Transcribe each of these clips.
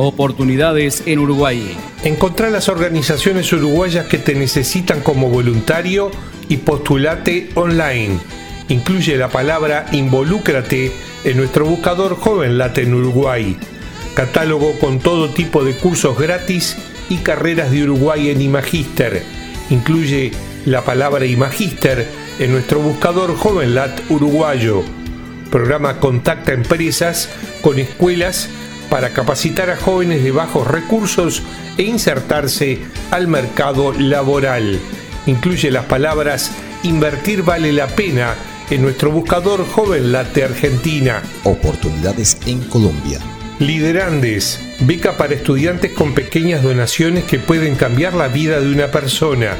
Oportunidades en Uruguay. Encontrá las organizaciones uruguayas que te necesitan como voluntario y postulate online. Incluye la palabra involúcrate en nuestro buscador JovenLat en Uruguay catálogo con todo tipo de cursos gratis y carreras de Uruguay en Imagister. Incluye la palabra Imagister en nuestro buscador JovenLat uruguayo. Programa Contacta Empresas con escuelas para capacitar a jóvenes de bajos recursos e insertarse al mercado laboral. Incluye las palabras Invertir vale la pena en nuestro buscador JovenLat de Argentina. Oportunidades en Colombia Liderandes, beca para estudiantes con pequeñas donaciones que pueden cambiar la vida de una persona.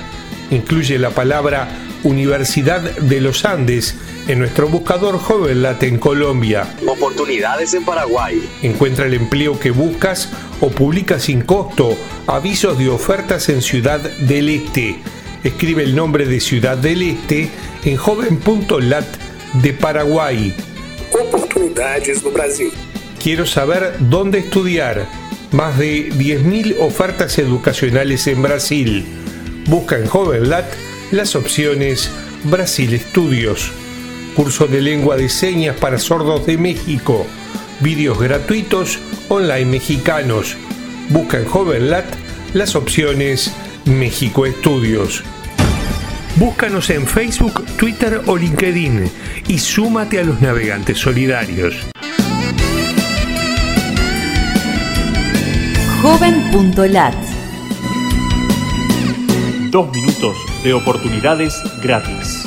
Incluye la palabra Universidad de los Andes en nuestro buscador JovenLat en Colombia. Oportunidades en Paraguay. Encuentra el empleo que buscas o publica sin costo avisos de ofertas en Ciudad del Este. Escribe el nombre de Ciudad del Este en joven.lat de Paraguay. Oportunidades no Brasil. Quiero saber dónde estudiar. Más de 10.000 ofertas educacionales en Brasil. Busca en JovenLat las opciones Brasil Estudios. Curso de lengua de señas para sordos de México. Vídeos gratuitos online mexicanos. Busca en JovenLat las opciones México Estudios. Búscanos en Facebook, Twitter o LinkedIn y súmate a los navegantes solidarios. joven.lat. Dos minutos de oportunidades gratis.